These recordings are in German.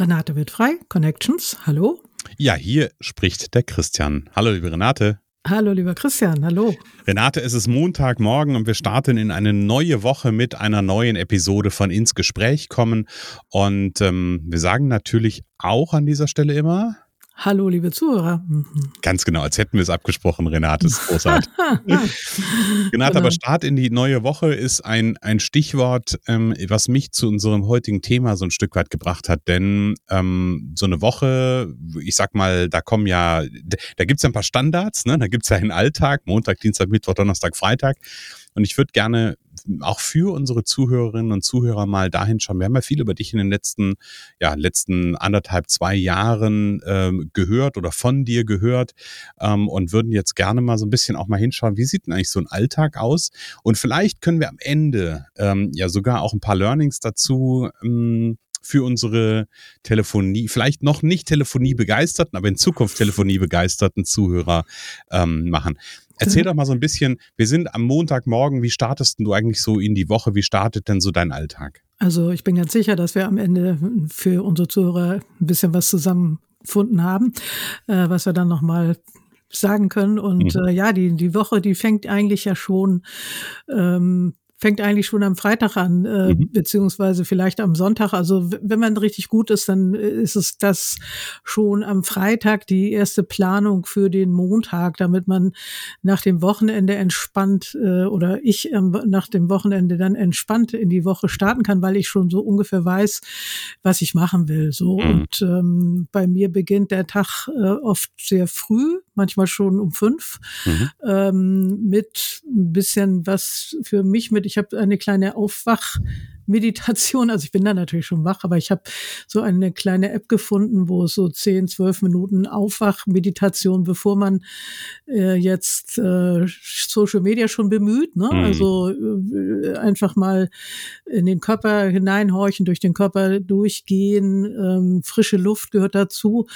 Renate wird frei, Connections, hallo. Ja, hier spricht der Christian. Hallo, liebe Renate. Hallo, lieber Christian, hallo. Renate, es ist Montagmorgen und wir starten in eine neue Woche mit einer neuen Episode von Ins Gespräch kommen. Und ähm, wir sagen natürlich auch an dieser Stelle immer, Hallo, liebe Zuhörer. Mhm. Ganz genau, als hätten wir es abgesprochen, Renate. Ist großartig. Renate, genau. aber Start in die neue Woche ist ein, ein Stichwort, ähm, was mich zu unserem heutigen Thema so ein Stück weit gebracht hat. Denn ähm, so eine Woche, ich sag mal, da kommen ja, da gibt es ja ein paar Standards, ne? Da gibt es ja einen Alltag, Montag, Dienstag, Mittwoch, Donnerstag, Freitag. Und ich würde gerne auch für unsere Zuhörerinnen und Zuhörer mal dahin schauen. Wir haben ja viel über dich in den letzten, ja, letzten anderthalb, zwei Jahren ähm, gehört oder von dir gehört ähm, und würden jetzt gerne mal so ein bisschen auch mal hinschauen, wie sieht denn eigentlich so ein Alltag aus? Und vielleicht können wir am Ende ähm, ja sogar auch ein paar Learnings dazu ähm, für unsere Telefonie, vielleicht noch nicht Telefonie begeisterten, aber in Zukunft Telefonie begeisterten Zuhörer ähm, machen. Erzähl doch mal so ein bisschen, wir sind am Montagmorgen, wie startest du eigentlich so in die Woche? Wie startet denn so dein Alltag? Also ich bin ganz sicher, dass wir am Ende für unsere Zuhörer ein bisschen was zusammengefunden haben, äh, was wir dann nochmal sagen können. Und mhm. äh, ja, die, die Woche, die fängt eigentlich ja schon ähm, fängt eigentlich schon am Freitag an, äh, mhm. beziehungsweise vielleicht am Sonntag. Also wenn man richtig gut ist, dann ist es das schon am Freitag die erste Planung für den Montag, damit man nach dem Wochenende entspannt äh, oder ich ähm, nach dem Wochenende dann entspannt in die Woche starten kann, weil ich schon so ungefähr weiß, was ich machen will. So mhm. und ähm, bei mir beginnt der Tag äh, oft sehr früh, manchmal schon um fünf, mhm. ähm, mit ein bisschen was für mich mit ich habe eine kleine Aufwachmeditation. Also ich bin da natürlich schon wach, aber ich habe so eine kleine App gefunden, wo es so zehn, zwölf Minuten Aufwachmeditation, bevor man äh, jetzt äh, Social Media schon bemüht. Ne? Mhm. Also äh, einfach mal in den Körper hineinhorchen, durch den Körper durchgehen. Ähm, frische Luft gehört dazu.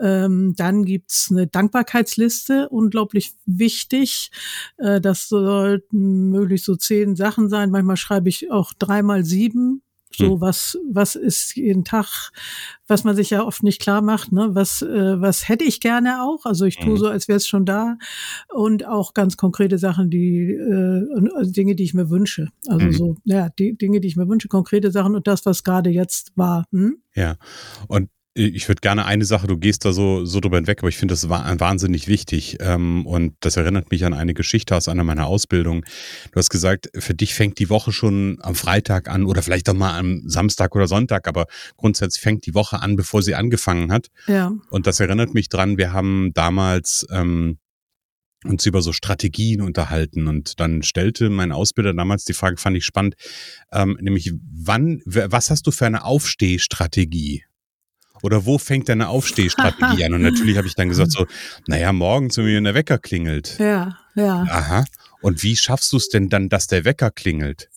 Ähm, dann gibt's eine Dankbarkeitsliste, unglaublich wichtig. Äh, das sollten möglichst so zehn Sachen sein. Manchmal schreibe ich auch dreimal sieben. So, hm. was, was ist jeden Tag, was man sich ja oft nicht klar macht, ne? Was, äh, was hätte ich gerne auch? Also ich tue hm. so, als wäre es schon da. Und auch ganz konkrete Sachen, die, äh, also Dinge, die ich mir wünsche. Also mhm. so, ja, die Dinge, die ich mir wünsche, konkrete Sachen und das, was gerade jetzt war. Hm? Ja. Und ich würde gerne eine Sache, du gehst da so, so drüber hinweg, aber ich finde das wahnsinnig wichtig. Ähm, und das erinnert mich an eine Geschichte aus einer meiner Ausbildungen. Du hast gesagt, für dich fängt die Woche schon am Freitag an oder vielleicht auch mal am Samstag oder Sonntag, aber grundsätzlich fängt die Woche an, bevor sie angefangen hat. Ja. Und das erinnert mich dran, wir haben damals ähm, uns über so Strategien unterhalten und dann stellte mein Ausbilder damals die Frage, fand ich spannend, ähm, nämlich wann, was hast du für eine Aufstehstrategie? Oder wo fängt deine Aufstehstrategie an? Und natürlich habe ich dann gesagt so, naja, morgens, wenn mir der Wecker klingelt. Ja, ja. Aha. Und wie schaffst du es denn dann, dass der Wecker klingelt?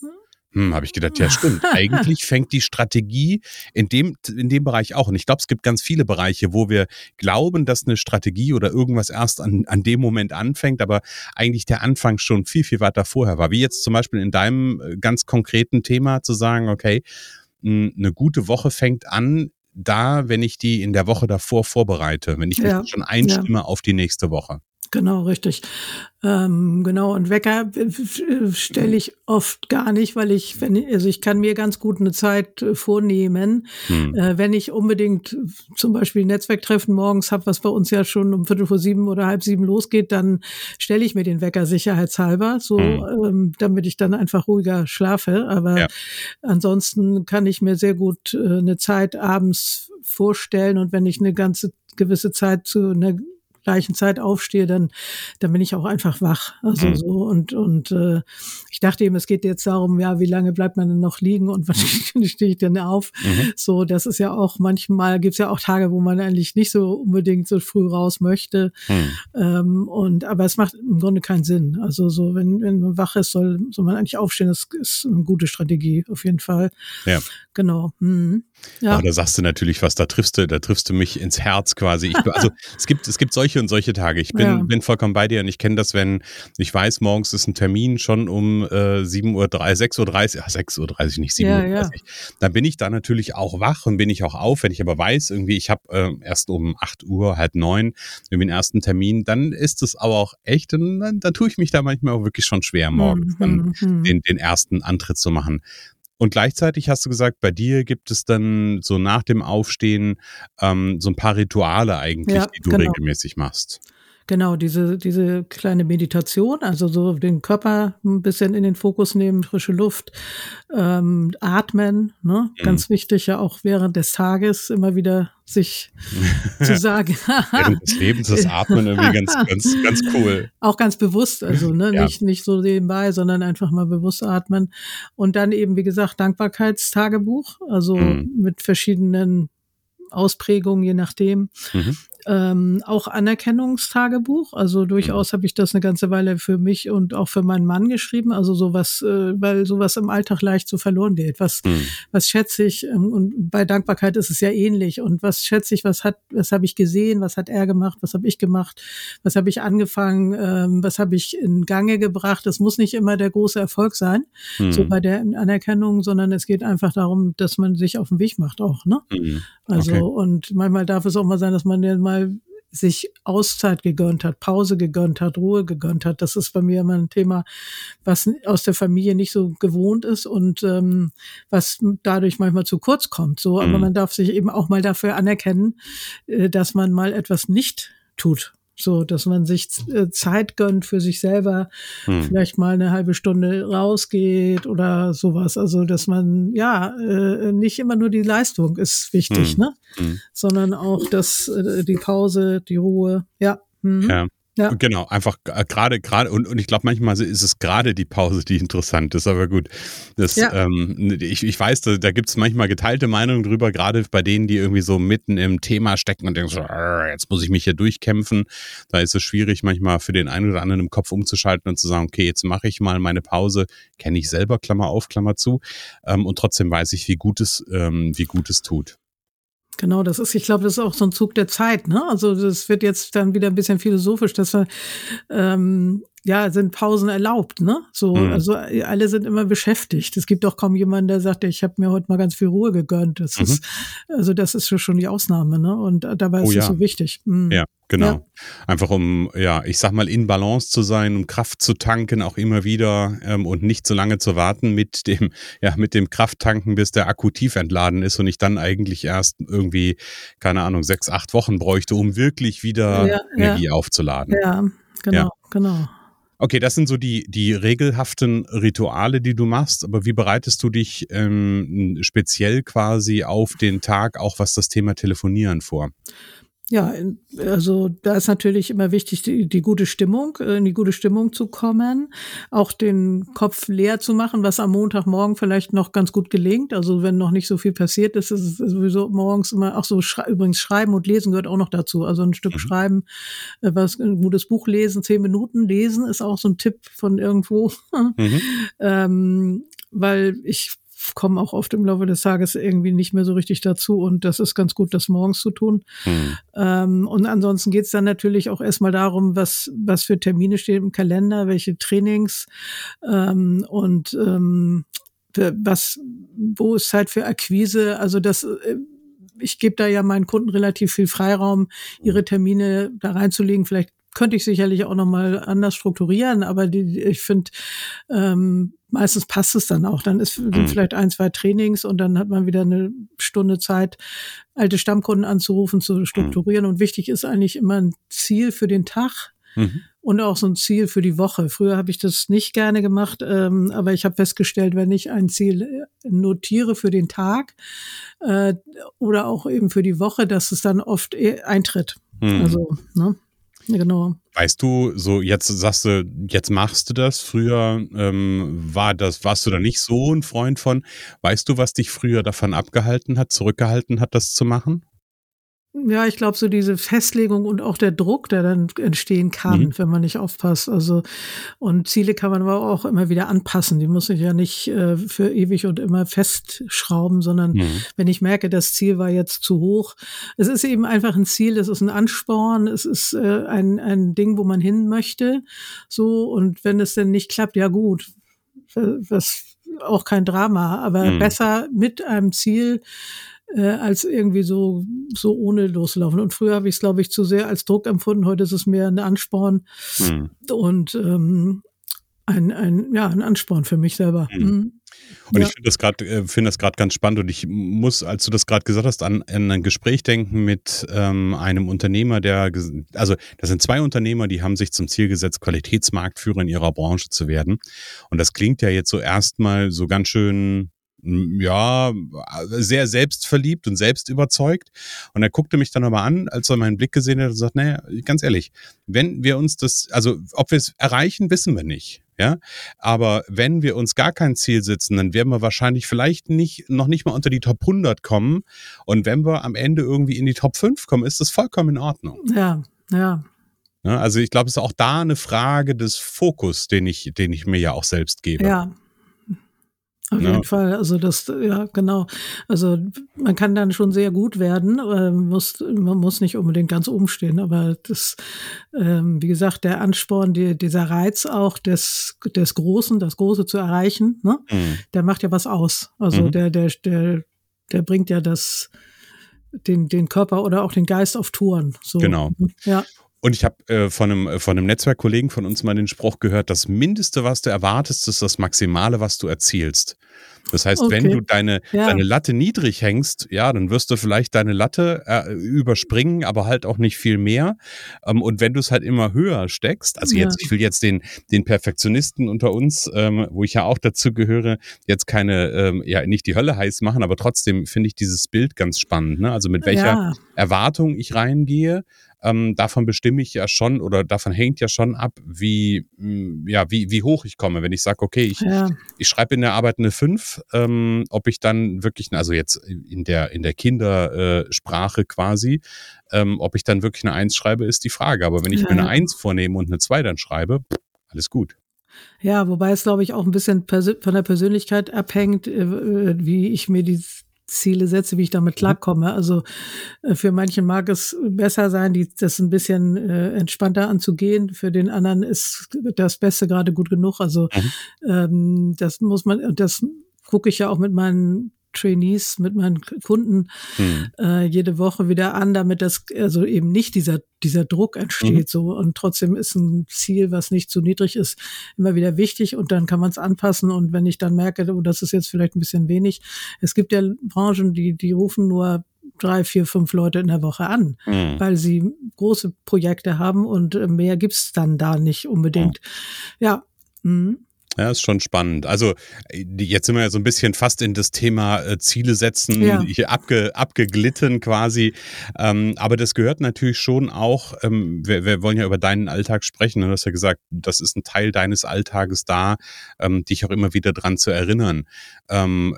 Hm, habe ich gedacht, ja stimmt. Eigentlich fängt die Strategie in dem, in dem Bereich auch. Und ich glaube, es gibt ganz viele Bereiche, wo wir glauben, dass eine Strategie oder irgendwas erst an, an dem Moment anfängt, aber eigentlich der Anfang schon viel, viel weiter vorher war. Wie jetzt zum Beispiel in deinem äh, ganz konkreten Thema zu sagen, okay, hm, eine gute Woche fängt an, da, wenn ich die in der Woche davor vorbereite, wenn ich mich ja, schon einstimme ja. auf die nächste Woche. Genau, richtig. Ähm, genau, und Wecker stelle ich oft gar nicht, weil ich, wenn also ich kann mir ganz gut eine Zeit äh, vornehmen, hm. äh, wenn ich unbedingt zum Beispiel ein Netzwerktreffen morgens habe, was bei uns ja schon um Viertel vor sieben oder halb sieben losgeht, dann stelle ich mir den Wecker sicherheitshalber, so hm. ähm, damit ich dann einfach ruhiger schlafe. Aber ja. ansonsten kann ich mir sehr gut äh, eine Zeit abends vorstellen und wenn ich eine ganze gewisse Zeit zu einer gleichen Zeit aufstehe, dann, dann bin ich auch einfach wach. Also mhm. so und, und äh, ich dachte eben, es geht jetzt darum, ja, wie lange bleibt man denn noch liegen und wann stehe ich denn auf? Mhm. So, das ist ja auch manchmal gibt's ja auch Tage, wo man eigentlich nicht so unbedingt so früh raus möchte. Mhm. Ähm, und aber es macht im Grunde keinen Sinn. Also so, wenn, wenn man wach ist, soll, soll man eigentlich aufstehen. Das ist eine gute Strategie, auf jeden Fall. Ja. Genau. Mhm. Ja. Aber da sagst du natürlich was, da triffst du, da triffst du mich ins Herz quasi. Ich, also es gibt, es gibt solche und solche Tage. Ich bin, ja. bin vollkommen bei dir und ich kenne das, wenn ich weiß, morgens ist ein Termin schon um äh, 7 Uhr, 3, 6 Uhr, 30, ja, 6 Uhr, 30, nicht 7 ja, Uhr. 30. Ja. Dann bin ich da natürlich auch wach und bin ich auch auf. Wenn ich aber weiß, irgendwie, ich habe äh, erst um 8 Uhr, halb neun, irgendwie den ersten Termin, dann ist es aber auch echt, und dann, tue ich mich da manchmal auch wirklich schon schwer, morgens mhm. dann mhm. den, den ersten Antritt zu machen. Und gleichzeitig hast du gesagt, bei dir gibt es dann so nach dem Aufstehen ähm, so ein paar Rituale eigentlich, ja, die du genau. regelmäßig machst. Genau, diese, diese kleine Meditation, also so den Körper ein bisschen in den Fokus nehmen, frische Luft, ähm, atmen, ne? Mhm. ganz wichtig ja auch während des Tages immer wieder sich zu sagen. während des Lebens das Atmen irgendwie ganz, ganz, ganz cool. Auch ganz bewusst, also ne? Ja. nicht, nicht so nebenbei, sondern einfach mal bewusst atmen. Und dann eben, wie gesagt, Dankbarkeitstagebuch, also mhm. mit verschiedenen Ausprägungen, je nachdem. Mhm ähm, auch Anerkennungstagebuch. Also durchaus mhm. habe ich das eine ganze Weile für mich und auch für meinen Mann geschrieben. Also sowas, äh, weil sowas im Alltag leicht so verloren geht. Was, mhm. was schätze ich? Ähm, und bei Dankbarkeit ist es ja ähnlich. Und was schätze ich? Was hat, was habe ich gesehen? Was hat er gemacht? Was habe ich gemacht? Was habe ich angefangen? Ähm, was habe ich in Gange gebracht? Es muss nicht immer der große Erfolg sein, mhm. so bei der Anerkennung, sondern es geht einfach darum, dass man sich auf den Weg macht auch. Ne? Mhm. Also okay. und manchmal darf es auch mal sein, dass man den mal mal sich Auszeit gegönnt hat, Pause gegönnt hat, Ruhe gegönnt hat. Das ist bei mir immer ein Thema, was aus der Familie nicht so gewohnt ist und ähm, was dadurch manchmal zu kurz kommt. So, aber mhm. man darf sich eben auch mal dafür anerkennen, äh, dass man mal etwas nicht tut. So, dass man sich äh, Zeit gönnt für sich selber, hm. vielleicht mal eine halbe Stunde rausgeht oder sowas. Also, dass man, ja, äh, nicht immer nur die Leistung ist wichtig, hm. ne? Hm. Sondern auch das, äh, die Pause, die Ruhe, ja. Mhm. Ja. Ja. Genau, einfach äh, gerade, gerade, und, und ich glaube, manchmal ist es gerade die Pause, die interessant ist, aber gut. Das, ja. ähm, ich, ich weiß, da, da gibt es manchmal geteilte Meinungen drüber, gerade bei denen, die irgendwie so mitten im Thema stecken und denken so, jetzt muss ich mich hier durchkämpfen. Da ist es schwierig, manchmal für den einen oder anderen im Kopf umzuschalten und zu sagen, okay, jetzt mache ich mal meine Pause, kenne ich selber, Klammer auf, Klammer zu, ähm, und trotzdem weiß ich, wie gut es, ähm, wie gut es tut. Genau, das ist, ich glaube, das ist auch so ein Zug der Zeit, ne? Also das wird jetzt dann wieder ein bisschen philosophisch, dass wir ähm, ja, sind Pausen erlaubt, ne? So, mhm. also alle sind immer beschäftigt. Es gibt doch kaum jemanden, der sagt, ich habe mir heute mal ganz viel Ruhe gegönnt. Das mhm. ist, also das ist schon die Ausnahme, ne? Und dabei ist oh, es ja. so wichtig. Mhm. Ja, genau. Ja. Einfach um, ja, ich sag mal, in Balance zu sein, um Kraft zu tanken, auch immer wieder ähm, und nicht so lange zu warten mit dem, ja, mit dem Krafttanken, bis der Akku tief entladen ist und ich dann eigentlich erst irgendwie, keine Ahnung, sechs, acht Wochen bräuchte, um wirklich wieder ja, Energie aufzuladen. Ja, genau, genau. Okay, das sind so die, die regelhaften Rituale, die du machst. Aber wie bereitest du dich ähm, speziell quasi auf den Tag, auch was das Thema Telefonieren vor? Ja, also da ist natürlich immer wichtig, die, die gute Stimmung, äh, in die gute Stimmung zu kommen, auch den Kopf leer zu machen, was am Montagmorgen vielleicht noch ganz gut gelingt. Also wenn noch nicht so viel passiert ist, ist es sowieso morgens immer, auch so schrei übrigens Schreiben und Lesen gehört auch noch dazu. Also ein Stück mhm. Schreiben, äh, was ein gutes Buch lesen, zehn Minuten lesen ist auch so ein Tipp von irgendwo. Mhm. ähm, weil ich komme auch oft im Laufe des Tages irgendwie nicht mehr so richtig dazu und das ist ganz gut, das morgens zu tun. Mhm. Ähm, und ansonsten geht es dann natürlich auch erstmal darum, was, was für Termine stehen im Kalender, welche Trainings ähm, und ähm, was, wo ist Zeit für Akquise? Also das, äh, ich gebe da ja meinen Kunden relativ viel Freiraum, ihre Termine da reinzulegen. Vielleicht könnte ich sicherlich auch nochmal anders strukturieren, aber die, ich finde, ähm, meistens passt es dann auch. Dann ist mhm. vielleicht ein, zwei Trainings und dann hat man wieder eine Stunde Zeit, alte Stammkunden anzurufen, zu strukturieren. Mhm. Und wichtig ist eigentlich immer ein Ziel für den Tag. Mhm. Und auch so ein Ziel für die Woche. Früher habe ich das nicht gerne gemacht, ähm, aber ich habe festgestellt, wenn ich ein Ziel äh, notiere für den Tag äh, oder auch eben für die Woche, dass es dann oft äh, eintritt. Mhm. Also, ne? Genau. Weißt du, so jetzt sagst du, jetzt machst du das. Früher ähm, war das, warst du da nicht so ein Freund von. Weißt du, was dich früher davon abgehalten hat, zurückgehalten hat, das zu machen? Ja, ich glaube, so diese Festlegung und auch der Druck, der dann entstehen kann, mhm. wenn man nicht aufpasst. Also, und Ziele kann man aber auch immer wieder anpassen. Die muss ich ja nicht äh, für ewig und immer festschrauben, sondern mhm. wenn ich merke, das Ziel war jetzt zu hoch. Es ist eben einfach ein Ziel, es ist ein Ansporn, es ist äh, ein, ein Ding, wo man hin möchte. So, und wenn es denn nicht klappt, ja gut. Das auch kein Drama, aber mhm. besser mit einem Ziel äh, als irgendwie so, so ohne loslaufen. Und früher habe ich es, glaube ich, zu sehr als Druck empfunden. Heute ist es mehr ein Ansporn mhm. und ähm, ein, ein, ja, ein Ansporn für mich selber. Mhm. Mhm. Und ja. ich finde das gerade äh, finde das gerade ganz spannend und ich muss, als du das gerade gesagt hast, an, an, ein Gespräch denken mit ähm, einem Unternehmer, der also das sind zwei Unternehmer, die haben sich zum Ziel gesetzt, Qualitätsmarktführer in ihrer Branche zu werden. Und das klingt ja jetzt so erstmal so ganz schön ja, sehr selbstverliebt und selbst überzeugt. Und er guckte mich dann aber an, als er meinen Blick gesehen hat und sagt, naja, ganz ehrlich, wenn wir uns das, also ob wir es erreichen, wissen wir nicht. Ja, aber wenn wir uns gar kein Ziel setzen, dann werden wir wahrscheinlich vielleicht nicht, noch nicht mal unter die Top 100 kommen. Und wenn wir am Ende irgendwie in die Top 5 kommen, ist das vollkommen in Ordnung. Ja, ja. ja also ich glaube, es ist auch da eine Frage des Fokus, den ich, den ich mir ja auch selbst gebe. Ja, auf ja. jeden Fall. Also das, ja, genau. Also man kann dann schon sehr gut werden. Äh, muss, man muss nicht unbedingt ganz oben stehen, aber das, ähm, wie gesagt, der Ansporn, die, dieser Reiz auch des, des Großen, das Große zu erreichen, ne? Mhm. der macht ja was aus. Also mhm. der, der, der, der bringt ja das, den, den Körper oder auch den Geist auf Touren. So. Genau. Ja. Und ich habe äh, von, einem, äh, von einem Netzwerkkollegen von uns mal den Spruch gehört, das Mindeste, was du erwartest, ist das Maximale, was du erzielst. Das heißt, okay. wenn du deine, ja. deine Latte niedrig hängst, ja, dann wirst du vielleicht deine Latte äh, überspringen, aber halt auch nicht viel mehr. Ähm, und wenn du es halt immer höher steckst, also jetzt, ja. ich will jetzt den, den Perfektionisten unter uns, ähm, wo ich ja auch dazu gehöre, jetzt keine, ähm, ja, nicht die Hölle heiß machen, aber trotzdem finde ich dieses Bild ganz spannend. Ne? Also mit welcher ja. Erwartung ich reingehe, ähm, davon bestimme ich ja schon oder davon hängt ja schon ab, wie, mm, ja, wie, wie hoch ich komme. Wenn ich sage, okay, ich, ja. ich schreibe in der Arbeit eine 5, ähm, ob ich dann wirklich, also jetzt in der, in der Kindersprache äh, quasi, ähm, ob ich dann wirklich eine 1 schreibe, ist die Frage. Aber wenn ich ja. mir eine 1 vornehme und eine 2 dann schreibe, alles gut. Ja, wobei es, glaube ich, auch ein bisschen von der Persönlichkeit abhängt, äh, wie ich mir die Ziele setze, wie ich damit mhm. klarkomme. Also äh, für manchen mag es besser sein, die, das ein bisschen äh, entspannter anzugehen. Für den anderen ist das Beste gerade gut genug. Also mhm. ähm, das muss man, das gucke ich ja auch mit meinen Trainees, mit meinen Kunden mhm. äh, jede Woche wieder an, damit das also eben nicht dieser dieser Druck entsteht mhm. so und trotzdem ist ein Ziel, was nicht zu niedrig ist, immer wieder wichtig und dann kann man es anpassen und wenn ich dann merke, oh, das ist jetzt vielleicht ein bisschen wenig, es gibt ja Branchen, die die rufen nur drei, vier, fünf Leute in der Woche an, mhm. weil sie große Projekte haben und äh, mehr gibt's dann da nicht unbedingt. Mhm. Ja. Mhm. Ja, ist schon spannend. Also jetzt sind wir ja so ein bisschen fast in das Thema äh, Ziele setzen, ja. hier abge, abgeglitten quasi. Ähm, aber das gehört natürlich schon auch, ähm, wir, wir wollen ja über deinen Alltag sprechen. Du hast ja gesagt, das ist ein Teil deines Alltages da, ähm, dich auch immer wieder dran zu erinnern. Ähm,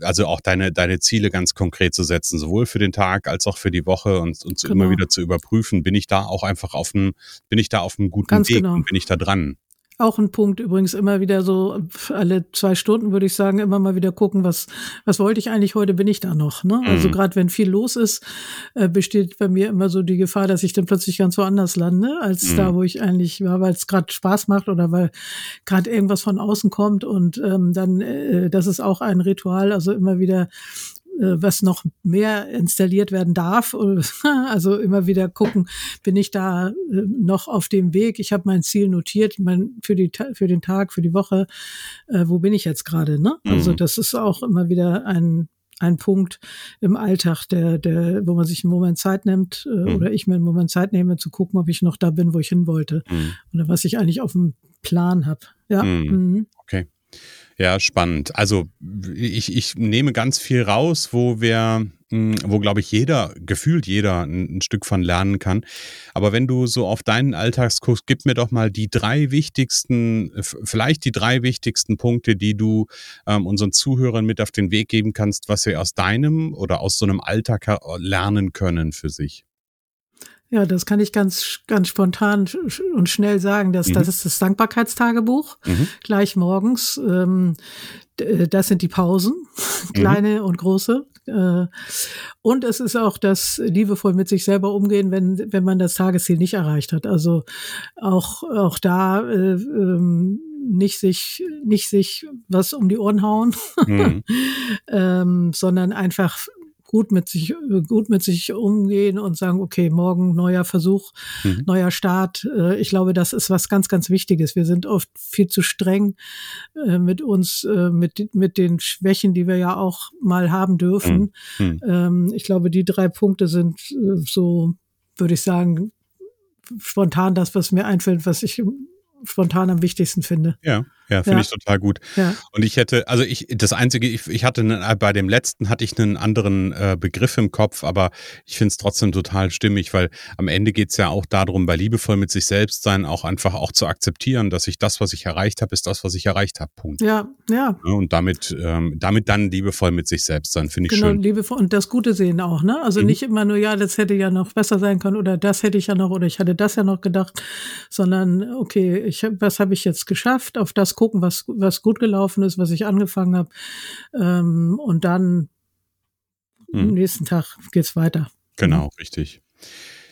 also auch deine, deine Ziele ganz konkret zu setzen, sowohl für den Tag als auch für die Woche und, und genau. immer wieder zu überprüfen, bin ich da auch einfach auf einem, bin ich da auf einem guten ganz Weg genau. und bin ich da dran. Auch ein Punkt übrigens immer wieder so alle zwei Stunden würde ich sagen immer mal wieder gucken, was was wollte ich eigentlich heute bin ich da noch. Ne? Also mhm. Also gerade wenn viel los ist, äh, besteht bei mir immer so die Gefahr, dass ich dann plötzlich ganz woanders lande als mhm. da, wo ich eigentlich war, weil es gerade Spaß macht oder weil gerade irgendwas von außen kommt und ähm, dann äh, das ist auch ein Ritual, also immer wieder was noch mehr installiert werden darf. Also immer wieder gucken, bin ich da äh, noch auf dem Weg? Ich habe mein Ziel notiert, mein, für, die, für den Tag, für die Woche. Äh, wo bin ich jetzt gerade? Ne? Also mhm. das ist auch immer wieder ein, ein Punkt im Alltag, der, der, wo man sich einen Moment Zeit nimmt äh, mhm. oder ich mir einen Moment Zeit nehme, zu gucken, ob ich noch da bin, wo ich hin wollte mhm. oder was ich eigentlich auf dem Plan habe. Ja. Mhm. Okay. Ja, spannend. Also ich, ich nehme ganz viel raus, wo wir, hm, wo glaube ich jeder, gefühlt jeder ein, ein, Stück von lernen kann. Aber wenn du so auf deinen Alltagskurs, gib mir doch mal die drei wichtigsten, vielleicht die drei wichtigsten Punkte, die du ähm, unseren Zuhörern mit auf den Weg geben kannst, was sie aus deinem oder aus so einem Alltag lernen können für sich. Ja, das kann ich ganz, ganz spontan und schnell sagen. Dass, mhm. Das ist das Dankbarkeitstagebuch, mhm. gleich morgens. Ähm, das sind die Pausen, kleine mhm. und große. Äh, und es ist auch das liebevoll mit sich selber umgehen, wenn, wenn man das Tagesziel nicht erreicht hat. Also auch, auch da äh, ähm, nicht sich, nicht sich was um die Ohren hauen, mhm. ähm, sondern einfach gut mit sich, gut mit sich umgehen und sagen, okay, morgen neuer Versuch, mhm. neuer Start. Äh, ich glaube, das ist was ganz, ganz Wichtiges. Wir sind oft viel zu streng äh, mit uns, äh, mit, mit den Schwächen, die wir ja auch mal haben dürfen. Mhm. mhm. Ähm, ich glaube, die drei Punkte sind so, würde ich sagen, spontan das, was mir einfällt, was ich spontan am wichtigsten finde. Ja. Ja, finde ja. ich total gut. Ja. Und ich hätte, also ich, das Einzige, ich, ich hatte ne, bei dem letzten hatte ich einen anderen äh, Begriff im Kopf, aber ich finde es trotzdem total stimmig, weil am Ende geht es ja auch darum, bei liebevoll mit sich selbst sein, auch einfach auch zu akzeptieren, dass ich das, was ich erreicht habe, ist das, was ich erreicht habe. Punkt. Ja, ja. Und damit, ähm, damit dann liebevoll mit sich selbst sein, finde ich genau, schön. Genau, liebevoll und das Gute sehen auch, ne? Also mhm. nicht immer nur, ja, das hätte ja noch besser sein können oder das hätte ich ja noch oder ich hatte das ja noch gedacht, sondern okay, ich, was habe ich jetzt geschafft, auf das gucken, was, was gut gelaufen ist, was ich angefangen habe. Ähm, und dann hm. am nächsten Tag geht's weiter. Genau, richtig.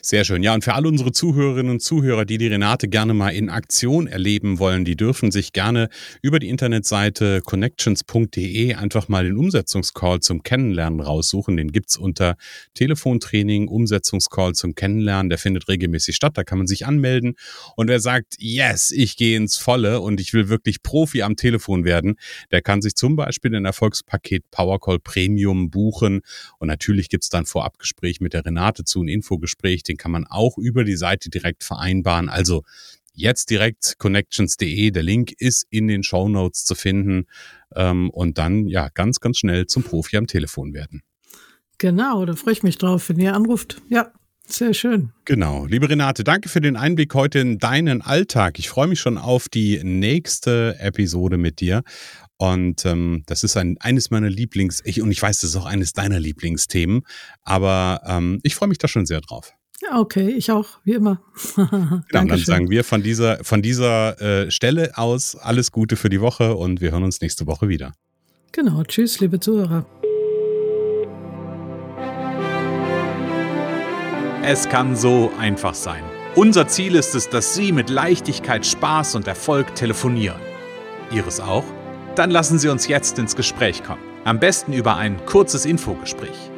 Sehr schön. Ja, und für alle unsere Zuhörerinnen und Zuhörer, die die Renate gerne mal in Aktion erleben wollen, die dürfen sich gerne über die Internetseite connections.de einfach mal den Umsetzungscall zum Kennenlernen raussuchen. Den gibt's unter Telefontraining, Umsetzungscall zum Kennenlernen. Der findet regelmäßig statt. Da kann man sich anmelden. Und wer sagt, yes, ich gehe ins Volle und ich will wirklich Profi am Telefon werden, der kann sich zum Beispiel den Erfolgspaket Powercall Premium buchen. Und natürlich gibt's dann Vorabgespräch mit der Renate zu, ein Infogespräch den kann man auch über die Seite direkt vereinbaren. Also jetzt direkt connections.de. Der Link ist in den Show Notes zu finden ähm, und dann ja ganz, ganz schnell zum Profi am Telefon werden. Genau, da freue ich mich drauf, wenn ihr anruft. Ja. Sehr schön. Genau. Liebe Renate, danke für den Einblick heute in deinen Alltag. Ich freue mich schon auf die nächste Episode mit dir. Und ähm, das ist ein, eines meiner Lieblings, ich, und ich weiß, das ist auch eines deiner Lieblingsthemen, aber ähm, ich freue mich da schon sehr drauf. Okay, ich auch, wie immer. genau, dann sagen wir von dieser, von dieser äh, Stelle aus alles Gute für die Woche und wir hören uns nächste Woche wieder. Genau, tschüss, liebe Zuhörer. Es kann so einfach sein. Unser Ziel ist es, dass Sie mit Leichtigkeit, Spaß und Erfolg telefonieren. Ihres auch? Dann lassen Sie uns jetzt ins Gespräch kommen. Am besten über ein kurzes Infogespräch.